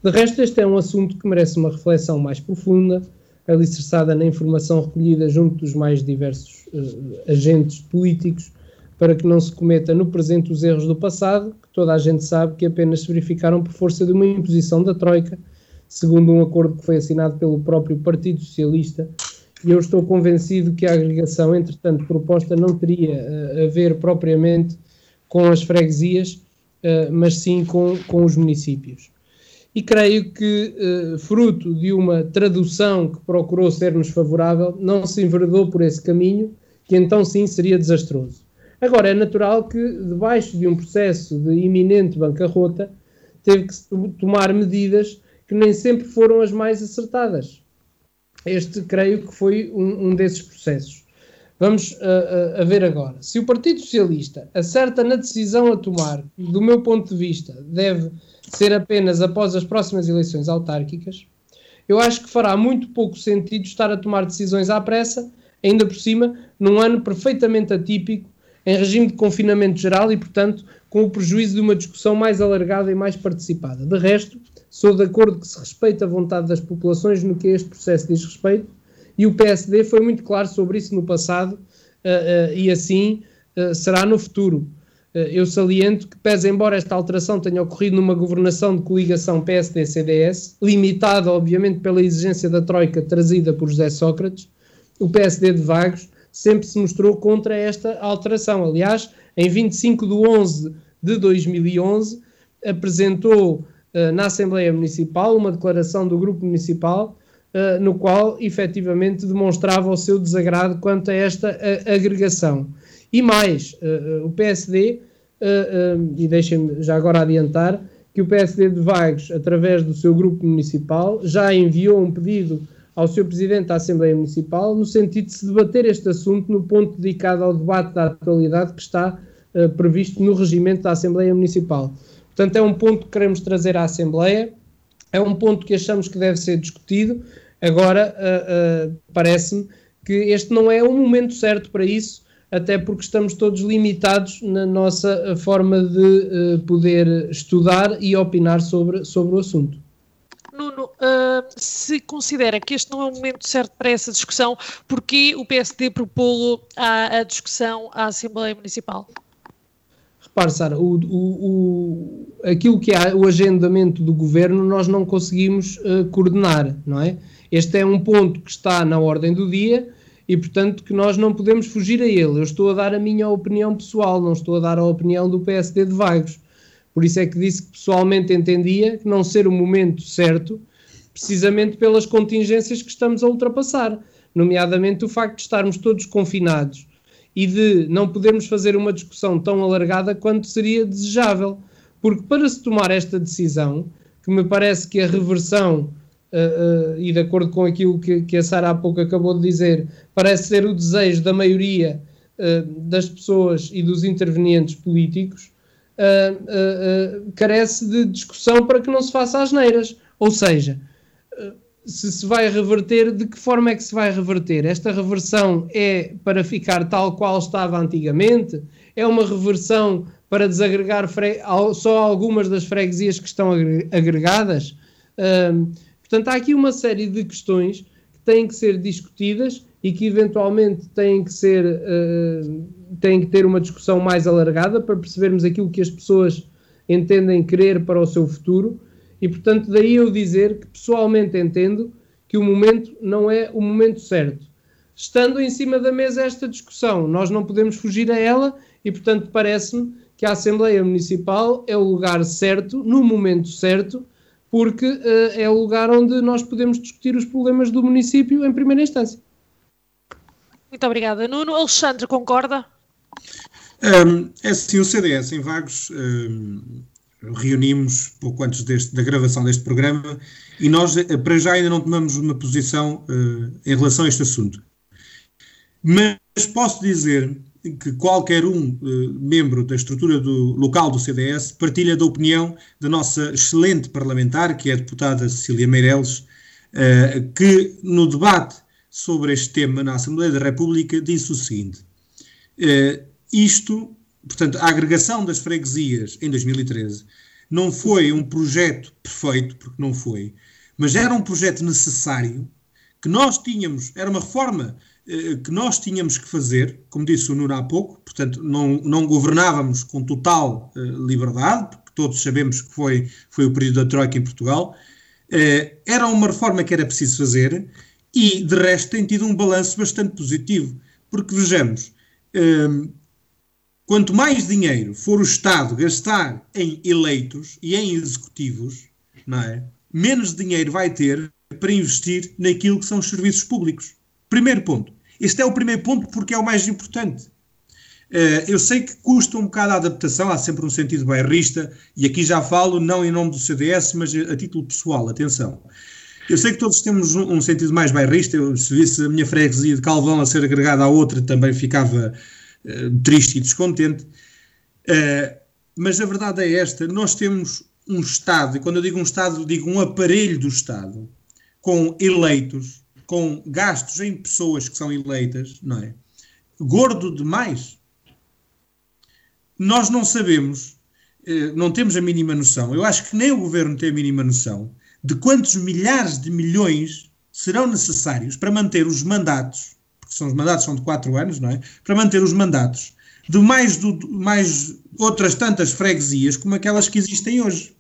De resto, este é um assunto que merece uma reflexão mais profunda, alicerçada na informação recolhida junto dos mais diversos uh, agentes políticos, para que não se cometa no presente os erros do passado, que toda a gente sabe que apenas se verificaram por força de uma imposição da Troika, segundo um acordo que foi assinado pelo próprio Partido Socialista e eu estou convencido que a agregação, entretanto, proposta não teria uh, a ver propriamente com as freguesias, uh, mas sim com, com os municípios. E creio que, uh, fruto de uma tradução que procurou ser-nos favorável, não se enveredou por esse caminho, que então sim seria desastroso. Agora, é natural que, debaixo de um processo de iminente bancarrota, teve que tomar medidas que nem sempre foram as mais acertadas este creio que foi um, um desses processos. Vamos uh, uh, a ver agora. Se o Partido Socialista acerta na decisão a tomar, do meu ponto de vista, deve ser apenas após as próximas eleições autárquicas, eu acho que fará muito pouco sentido estar a tomar decisões à pressa, ainda por cima, num ano perfeitamente atípico, em regime de confinamento geral e, portanto, com o prejuízo de uma discussão mais alargada e mais participada. De resto, Sou de acordo que se respeita a vontade das populações no que este processo diz respeito, e o PSD foi muito claro sobre isso no passado, uh, uh, e assim uh, será no futuro. eu saliento que, pese embora esta alteração tenha ocorrido numa governação de coligação PSD-CDS, limitada, obviamente, pela exigência da Troika trazida por José Sócrates, o PSD de Vagos sempre se mostrou contra esta alteração. Aliás, em 25 de 11 de 2011, apresentou na Assembleia Municipal uma declaração do Grupo Municipal uh, no qual efetivamente demonstrava o seu desagrado quanto a esta uh, agregação. E mais, o PSD, e deixem-me já agora adiantar, que o PSD de Vagos, através do seu grupo municipal, já enviou um pedido ao seu Presidente da Assembleia Municipal no sentido de se debater este assunto no ponto dedicado ao debate da atualidade que está previsto no regimento da Assembleia Municipal. Portanto, é um ponto que queremos trazer à Assembleia, é um ponto que achamos que deve ser discutido. Agora, uh, uh, parece-me que este não é o momento certo para isso, até porque estamos todos limitados na nossa forma de uh, poder estudar e opinar sobre, sobre o assunto. Nuno, uh, se considera que este não é o momento certo para essa discussão, porquê o PSD propô-lo à, à discussão à Assembleia Municipal? Repare, Sara, o, o, o, aquilo que é o agendamento do governo nós não conseguimos uh, coordenar, não é? Este é um ponto que está na ordem do dia e, portanto, que nós não podemos fugir a ele. Eu estou a dar a minha opinião pessoal, não estou a dar a opinião do PSD de Vagos. Por isso é que disse que pessoalmente entendia que não ser o momento certo, precisamente pelas contingências que estamos a ultrapassar, nomeadamente o facto de estarmos todos confinados e de não podermos fazer uma discussão tão alargada quanto seria desejável. Porque para se tomar esta decisão, que me parece que a reversão, uh, uh, e de acordo com aquilo que, que a Sara há pouco acabou de dizer, parece ser o desejo da maioria uh, das pessoas e dos intervenientes políticos, carece de discussão para que não se faça as neiras. Ou seja, se se vai reverter, de que forma é que se vai reverter? Esta reversão é para ficar tal qual estava antigamente? É uma reversão para desagregar só algumas das freguesias que estão agregadas? portanto, há aqui uma série de questões que têm que ser discutidas e que eventualmente têm que ser uh, têm que ter uma discussão mais alargada para percebermos aquilo que as pessoas entendem querer para o seu futuro e, portanto, daí eu dizer que pessoalmente entendo que o momento não é o momento certo. Estando em cima da mesa esta discussão, nós não podemos fugir a ela e, portanto, parece-me que a Assembleia Municipal é o lugar certo, no momento certo, porque uh, é o lugar onde nós podemos discutir os problemas do município em primeira instância. Muito obrigada. Nuno, Alexandre, concorda? Um, é assim, o CDS em Vagos um, reunimos pouco antes deste, da gravação deste programa e nós, eh, para já, ainda não tomamos uma posição uh, em relação a este assunto. Mas posso dizer que qualquer um uh, membro da estrutura do, local do CDS partilha da opinião da nossa excelente parlamentar, que é a deputada Cecília Meireles, uh, que no debate sobre este tema na Assembleia da República, disse o seguinte: isto, portanto, a agregação das freguesias em 2013 não foi um projeto perfeito, porque não foi, mas era um projeto necessário que nós tínhamos, era uma reforma uh, que nós tínhamos que fazer, como disse o Nuno há pouco, portanto, não, não governávamos com total uh, liberdade, porque todos sabemos que foi, foi o período da Troika em Portugal. era uma reforma que era preciso fazer e, de resto, tem tido um balanço bastante positivo, porque vejamos, quanto mais dinheiro for o Estado gastar em eleitos e em executivos, não é? menos dinheiro vai ter para investir naquilo que são os serviços públicos. Primeiro ponto. Este é o primeiro ponto porque é o mais importante. Uh, eu sei que custa um bocado a adaptação, há sempre um sentido bairrista, e aqui já falo não em nome do CDS, mas a título pessoal, atenção. Eu sei que todos temos um, um sentido mais bairrista, eu, se visse a minha freguesia de Calvão a ser agregada à outra, também ficava uh, triste e descontente. Uh, mas a verdade é esta: nós temos um Estado, e quando eu digo um Estado, digo um aparelho do Estado, com eleitos, com gastos em pessoas que são eleitas, não é? Gordo demais. Nós não sabemos, uh, não temos a mínima noção, eu acho que nem o governo tem a mínima noção de quantos milhares de milhões serão necessários para manter os mandatos, porque são os mandatos são de quatro anos, não é? Para manter os mandatos de mais, do, mais outras tantas freguesias como aquelas que existem hoje.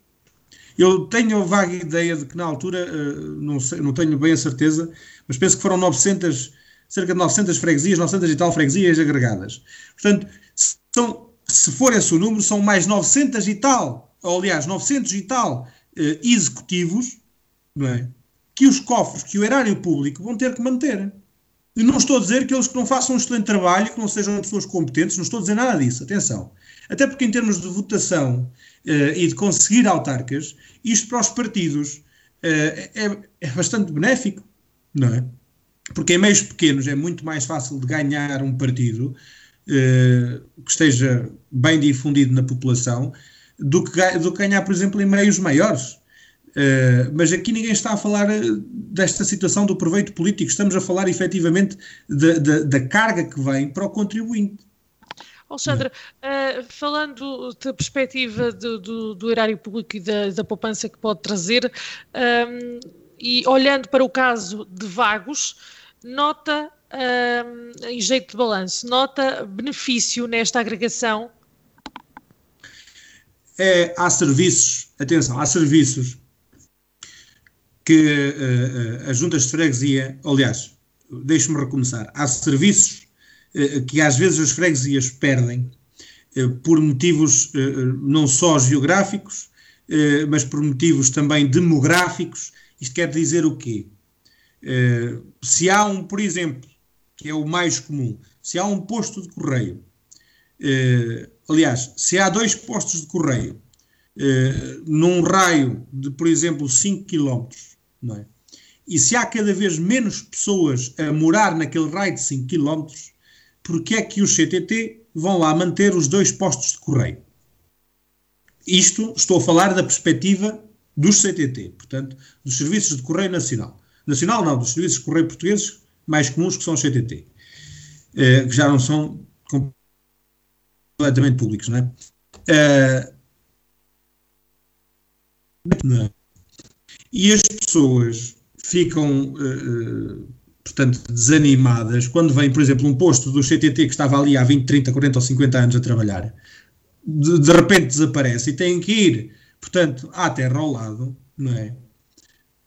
Eu tenho a vaga ideia de que na altura, eh, não, sei, não tenho bem a certeza, mas penso que foram 900, cerca de 900 freguesias, 900 e tal freguesias agregadas. Portanto, são, se for esse o número, são mais 900 e tal, ou aliás, 900 e tal uh, executivos, não é? Que os cofres, que o erário público vão ter que manter. E não estou a dizer que eles que não façam um excelente trabalho, que não sejam pessoas competentes, não estou a dizer nada disso, atenção. Até porque em termos de votação uh, e de conseguir autarcas, isto para os partidos uh, é, é bastante benéfico, não é? Porque em meios pequenos é muito mais fácil de ganhar um partido uh, que esteja bem difundido na população do que, do que ganhar, por exemplo, em meios maiores. Uh, mas aqui ninguém está a falar eh, desta situação do proveito político, estamos a falar efetivamente de, de, da carga que vem para o contribuinte. Alexandre, uh, falando da perspectiva do, do, do, erário público e da, da poupança que pode trazer, um, ehm, e olhando para o caso de Vagos, nota, um, em jeito de balanço, nota benefício nesta agregação é, há serviços, atenção, há serviços que uh, uh, as juntas de freguesia, aliás, deixe-me recomeçar, há serviços uh, que às vezes as freguesias perdem por motivos não só geográficos, mas por motivos também demográficos. Isto quer dizer o quê? se há um, por exemplo, que é o mais comum, se há um posto de correio Aliás, se há dois postos de correio num raio de, por exemplo, 5 km, não é? e se há cada vez menos pessoas a morar naquele raio de 5 km, porque é que os CTT vão lá manter os dois postos de correio? Isto estou a falar da perspectiva dos CTT, portanto, dos Serviços de Correio Nacional. Nacional não, dos Serviços de Correio Portugueses mais comuns que são os CTT, eh, que já não são completamente públicos, não é? Uh, e as pessoas ficam, uh, portanto, desanimadas quando vem, por exemplo, um posto do CTT que estava ali há 20, 30, 40 ou 50 anos a trabalhar, de, de repente desaparece e têm que ir, portanto, à terra ao lado, não é?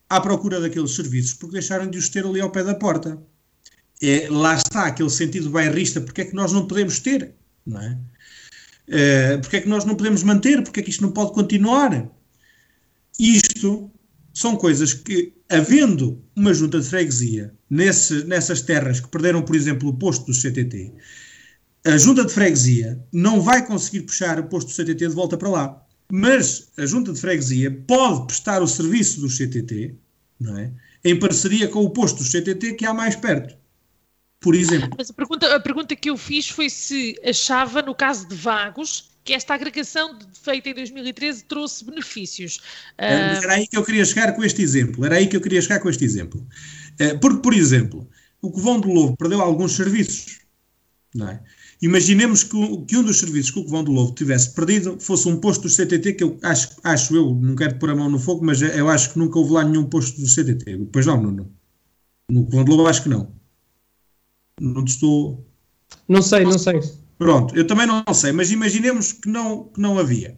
À procura daqueles serviços, porque deixaram de os ter ali ao pé da porta. É, lá está aquele sentido bairrista, porque é que nós não podemos ter, não é? Uh, porque é que nós não podemos manter? Porque é que isto não pode continuar? Isto são coisas que, havendo uma junta de freguesia nesse, nessas terras que perderam, por exemplo, o posto do CTT, a junta de freguesia não vai conseguir puxar o posto do CTT de volta para lá. Mas a junta de freguesia pode prestar o serviço do CTT, não é? em parceria com o posto do CTT que há mais perto por exemplo. Mas a pergunta, a pergunta que eu fiz foi se achava, no caso de Vagos, que esta agregação feita em 2013 trouxe benefícios. Uh... Era aí que eu queria chegar com este exemplo. Era aí que eu queria chegar com este exemplo. Eh, porque, por exemplo, o Covão de Lobo perdeu alguns serviços, não é? Imaginemos que, que, um dos serviços que o Covão do Lobo tivesse perdido fosse um posto do CTT, que eu acho, acho eu, não quero pôr a mão no fogo, mas eu acho que nunca houve lá nenhum posto do CTT. Depois não, Nuno. No Covão do Lobo acho que não. Não estou... Não sei, não sei. Pronto, eu também não sei, mas imaginemos que não, que não havia.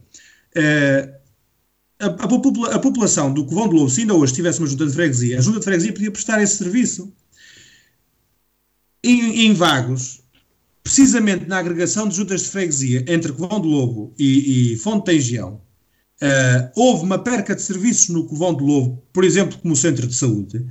Uh, a, a, a, população do Covão do Lobo, se ainda hoje tivesse uma junta de freguesia, a junta de freguesia podia prestar esse serviço. Em, em Vagos, precisamente na agregação de juntas de freguesia entre Covão do Lobo e, e Fonte Teigião, uh, houve uma perca de serviços no Covão do Lobo, por exemplo, como centro de saúde,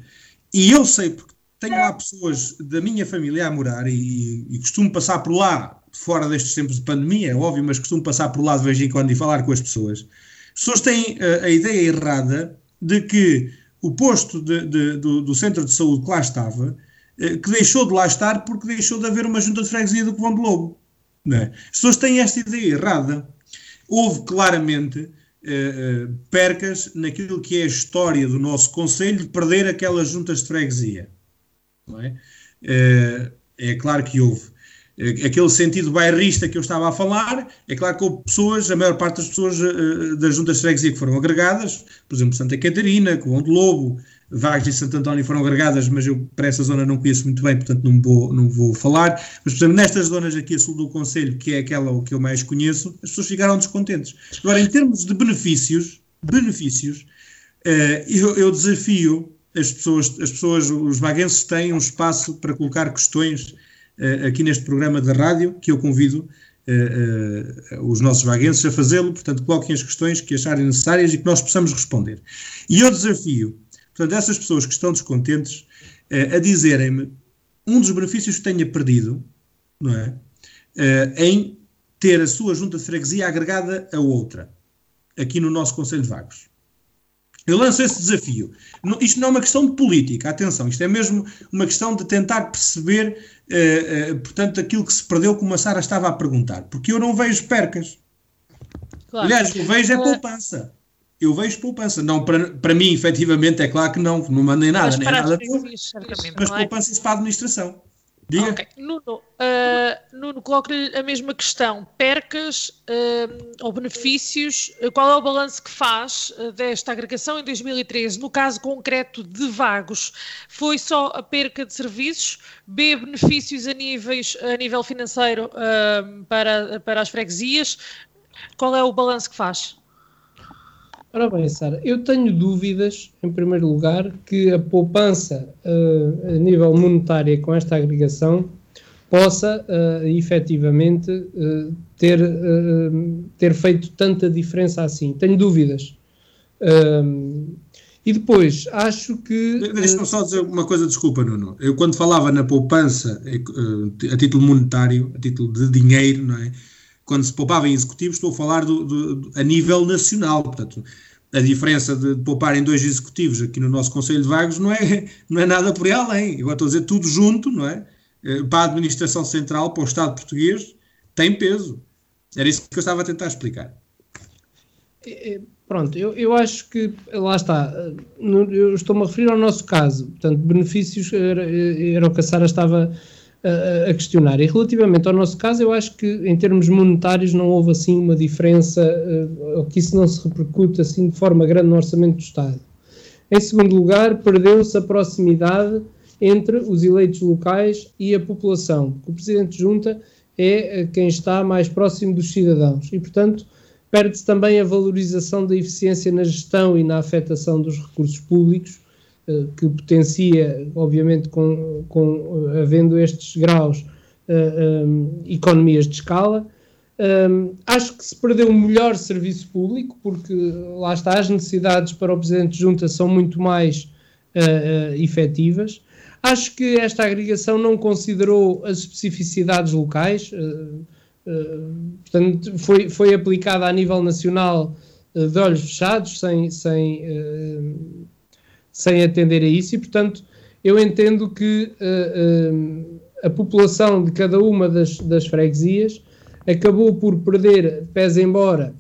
e eu sei porque tenho lá pessoas da minha família a morar e, e costumo passar por lá, fora destes tempos de pandemia, é óbvio, mas costumo passar por lá de vez em quando e falar com as pessoas. As pessoas têm uh, a ideia errada de que o posto de, de, do, do centro de saúde que lá estava eh, que deixou de lá estar porque deixou de haver uma junta de freguesia do Covão de Lobo. É? As pessoas têm esta ideia errada. Houve claramente eh, eh, percas naquilo que é a história do nosso Conselho de perder aquelas juntas de freguesia. É? Eh, é? claro que houve. Eh, aquele sentido bairrista que eu estava a falar, é claro que houve pessoas, a maior parte das pessoas eh, das juntas de freguesia que foram agregadas, por exemplo, Santa Catarina, Covão de Lobo, Vagos e Santo António foram agregadas, mas eu para essa zona não conheço muito bem, portanto não vou, não vou falar. Mas, por exemplo, nestas zonas aqui a sul do Conselho, que é aquela que eu mais conheço, as pessoas ficaram descontentes. Agora, em termos de benefícios, benefícios, eu, eu, desafio as pessoas, as pessoas, os vaguenses têm um espaço para colocar questões aqui neste programa da rádio, que eu convido uh, os nossos vaguenses a fazê-lo, portanto, coloquem as questões que acharem necessárias e que nós possamos responder. E eu desafio Portanto, essas pessoas que estão descontentes eh, a dizerem-me um dos benefícios que tenha perdido, não é? Eh, em ter a sua junta de freguesia agregada a outra, aqui no nosso Conselho de Vagos. Eu lanço esse desafio. Não, isto não é uma questão de política, atenção, isto é mesmo uma questão de tentar perceber, eh, portanto, aquilo que se perdeu, como a Sara estava a perguntar. Porque eu não vejo percas. Claro. Aliás, eu vejo é poupança eu vejo poupança. Não, para, para mim, efetivamente, é claro que não, não mandei nada, mas nem nada. mas é? poupança-se para a administração. Diga. Okay. Nuno, uh, Nuno coloco-lhe a mesma questão. Percas uh, ou benefícios, uh, qual é o balanço que faz desta agregação em 2013? No caso concreto de Vagos, foi só a perca de serviços? B, benefícios a, níveis, a nível financeiro para, para as freguesias? Qual é o balanço que faz? Ora bem, Sara, eu tenho dúvidas, em primeiro lugar, que a poupança uh, a nível monetário com esta agregação possa uh, efetivamente uh, ter, uh, ter feito tanta diferença assim. Tenho dúvidas. Uh, e depois, acho que. Deixa-me só dizer uma coisa, desculpa, Nuno. Eu, quando falava na poupança a título monetário, a título de dinheiro, não é? Quando se poupava em executivos, estou a falar do, do, a nível nacional. Portanto, a diferença de, de poupar em dois executivos aqui no nosso Conselho de Vagos não é, não é nada por além. Agora estou a dizer tudo junto, não é? Eh, para a administração central, para o Estado português, tem peso. Era isso que eu estava a tentar explicar. É, pronto, eu, eu acho que, lá está, eu estou-me a referir ao nosso caso, portanto, benefícios era, era o que a Sara estava a, questionar. E relativamente ao nosso caso, eu acho que em termos monetários não houve assim uma diferença, uh, ou que isso não se repercute assim de forma grande no orçamento do Estado. Em segundo lugar, perdeu-se a proximidade entre os eleitos locais e a população. O Presidente de Junta é uh, quem está mais próximo dos cidadãos e, portanto, perde-se também a valorização da eficiência na gestão e na afetação dos recursos públicos, eh, que potencia, obviamente, com, com eh, havendo estes graus, um, economias de escala. Um, acho que se perdeu um melhor serviço público, porque lá está, as necessidades para o Presidente de Junta são muito mais uh, uh, efetivas. Acho que esta agregação não considerou as especificidades locais, uh, portanto, foi, foi aplicada a nível nacional de olhos fechados, sem, sem sem atender a isso, e portanto eu entendo que uh, uh, a população de cada uma das, das freguesias acabou por perder, pese embora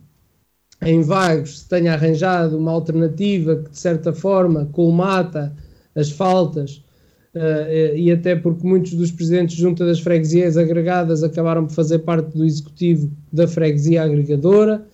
em Vagos se tenha arranjado uma alternativa que de certa forma colmata as faltas uh, e até porque muitos dos presidentes de junta das freguesias agregadas acabaram por fazer parte do executivo da freguesia agregadora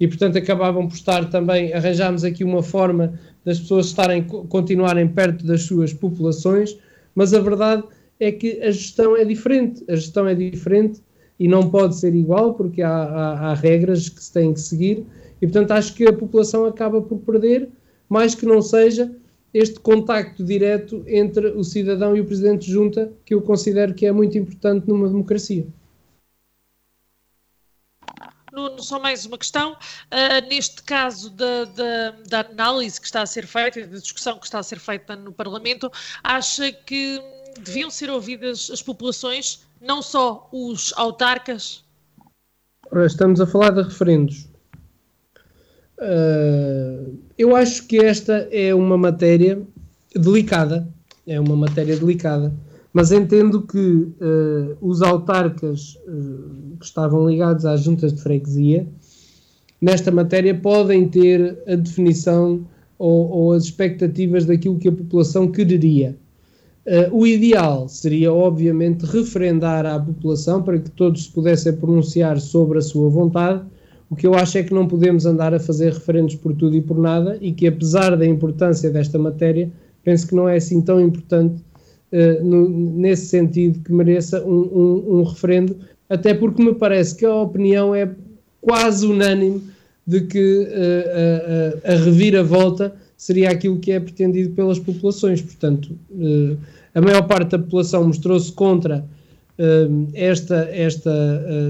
e, portanto, acabavam por estar também, arranjámos aqui uma forma das pessoas estarem, continuarem perto das suas populações, mas a verdade é que a gestão é diferente, a gestão é diferente e não pode ser igual porque há, há, há regras que se têm que seguir e, portanto, acho que a população acaba por perder, mais que não seja este contacto direto entre o cidadão e o presidente de junta, que eu considero que é muito importante numa democracia. Nuno, só mais uma questão. Uh, neste caso da, da, da, análise que está a ser feita, da discussão que está a ser feita no Parlamento, acha que deviam ser ouvidas as populações, não só os autarcas? Estamos a falar de referendos. Uh, eu acho que esta é uma matéria delicada, é uma matéria delicada, mas entendo que uh, os autarcas uh, que estavam ligados às juntas de freguesia, nesta matéria, podem ter a definição ou, ou as expectativas daquilo que a população quereria. o ideal seria, obviamente, referendar à população para que todos se pudessem pronunciar sobre a sua vontade o que eu acho é que não podemos andar a fazer referendos por tudo e por nada e que, apesar da importância desta matéria, penso que não é assim tão importante uh, no, nesse sentido que mereça um, um, um, referendo, até porque me parece que a opinião é quase unânime de que uh, a, a, a reviravolta seria aquilo que é pretendido pelas populações. Portanto, uh, a maior parte da população mostrou-se contra esta, esta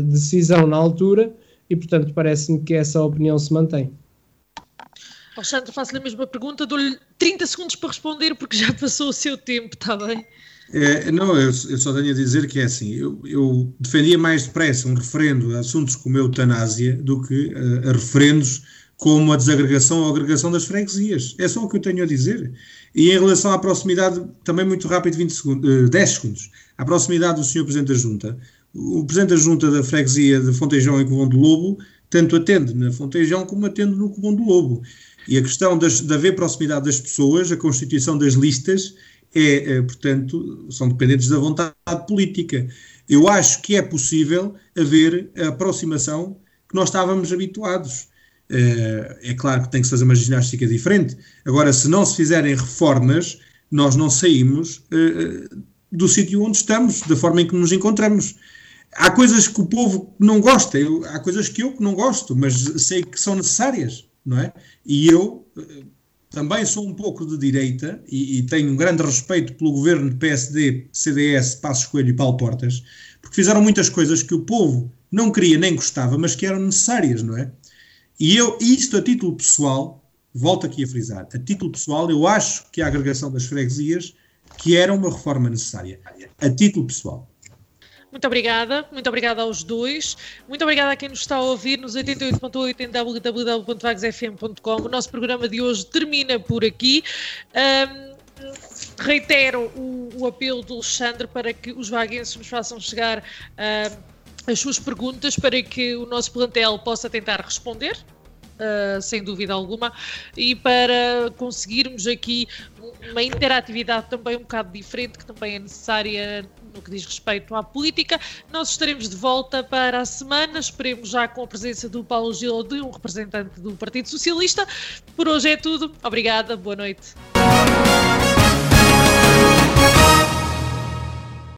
decisão na altura e, portanto, parece-me que essa opinião se mantém. Alexandre, faço-lhe a mesma pergunta, dou-lhe 30 segundos para responder, porque já passou o seu tempo, está bem? É, não, eu, eu, só tenho a dizer que é assim, eu, eu, defendia mais depressa um referendo a assuntos como a eutanásia do que uh, a referendos como a desagregação ou agregação das freguesias. É só o que eu tenho a dizer. E em relação à proximidade, também muito rápido, 20 segundos, uh, 10 segundos, à proximidade do Sr. Presidente da Junta, o Presidente da Junta da Freguesia de Fontejão e Covão do Lobo tanto atende na Fontejão como atende no Covão do Lobo. E a questão das, de haver proximidade das pessoas, a constituição das listas, é, é, portanto, são dependentes da vontade política. Eu acho que é possível haver a aproximação que nós estávamos habituados. É, é claro que tem que se fazer uma ginástica diferente. Agora, se não se fizerem reformas, nós não saímos é, do sítio onde estamos, da forma em que nos encontramos há coisas que o povo não gosta, eu, há coisas que eu não gosto, mas sei que são necessárias, não é? E eu eh, também sou um pouco de direita e, e tenho um grande respeito pelo governo de PSD, CDS, Passos Coelho e Paulo Portas, porque fizeram muitas coisas que o povo não queria nem gostava, mas que eram necessárias, não é? E eu, isto a título pessoal, volto aqui a frisar, a título pessoal, eu acho que a agregação das freguesias que era uma reforma necessária, a título pessoal. Muito obrigada, muito obrigada aos dois. Muito obrigada a quem nos está a ouvir nos 88.8 em www.vagsfm.com. O nosso programa de hoje termina por aqui. Um, reitero o, o, apelo do Alexandre para que os vaguenses nos façam chegar as suas perguntas para que o nosso plantel possa tentar responder. Uh, sem dúvida alguma, e para conseguirmos aqui uma interatividade também um bocado diferente, que também é necessária no que diz respeito à política. Nós estaremos de volta para a semana, esperemos já com a presença do Paulo Gil, de um representante do Partido Socialista. Por hoje é tudo. Obrigada, boa noite.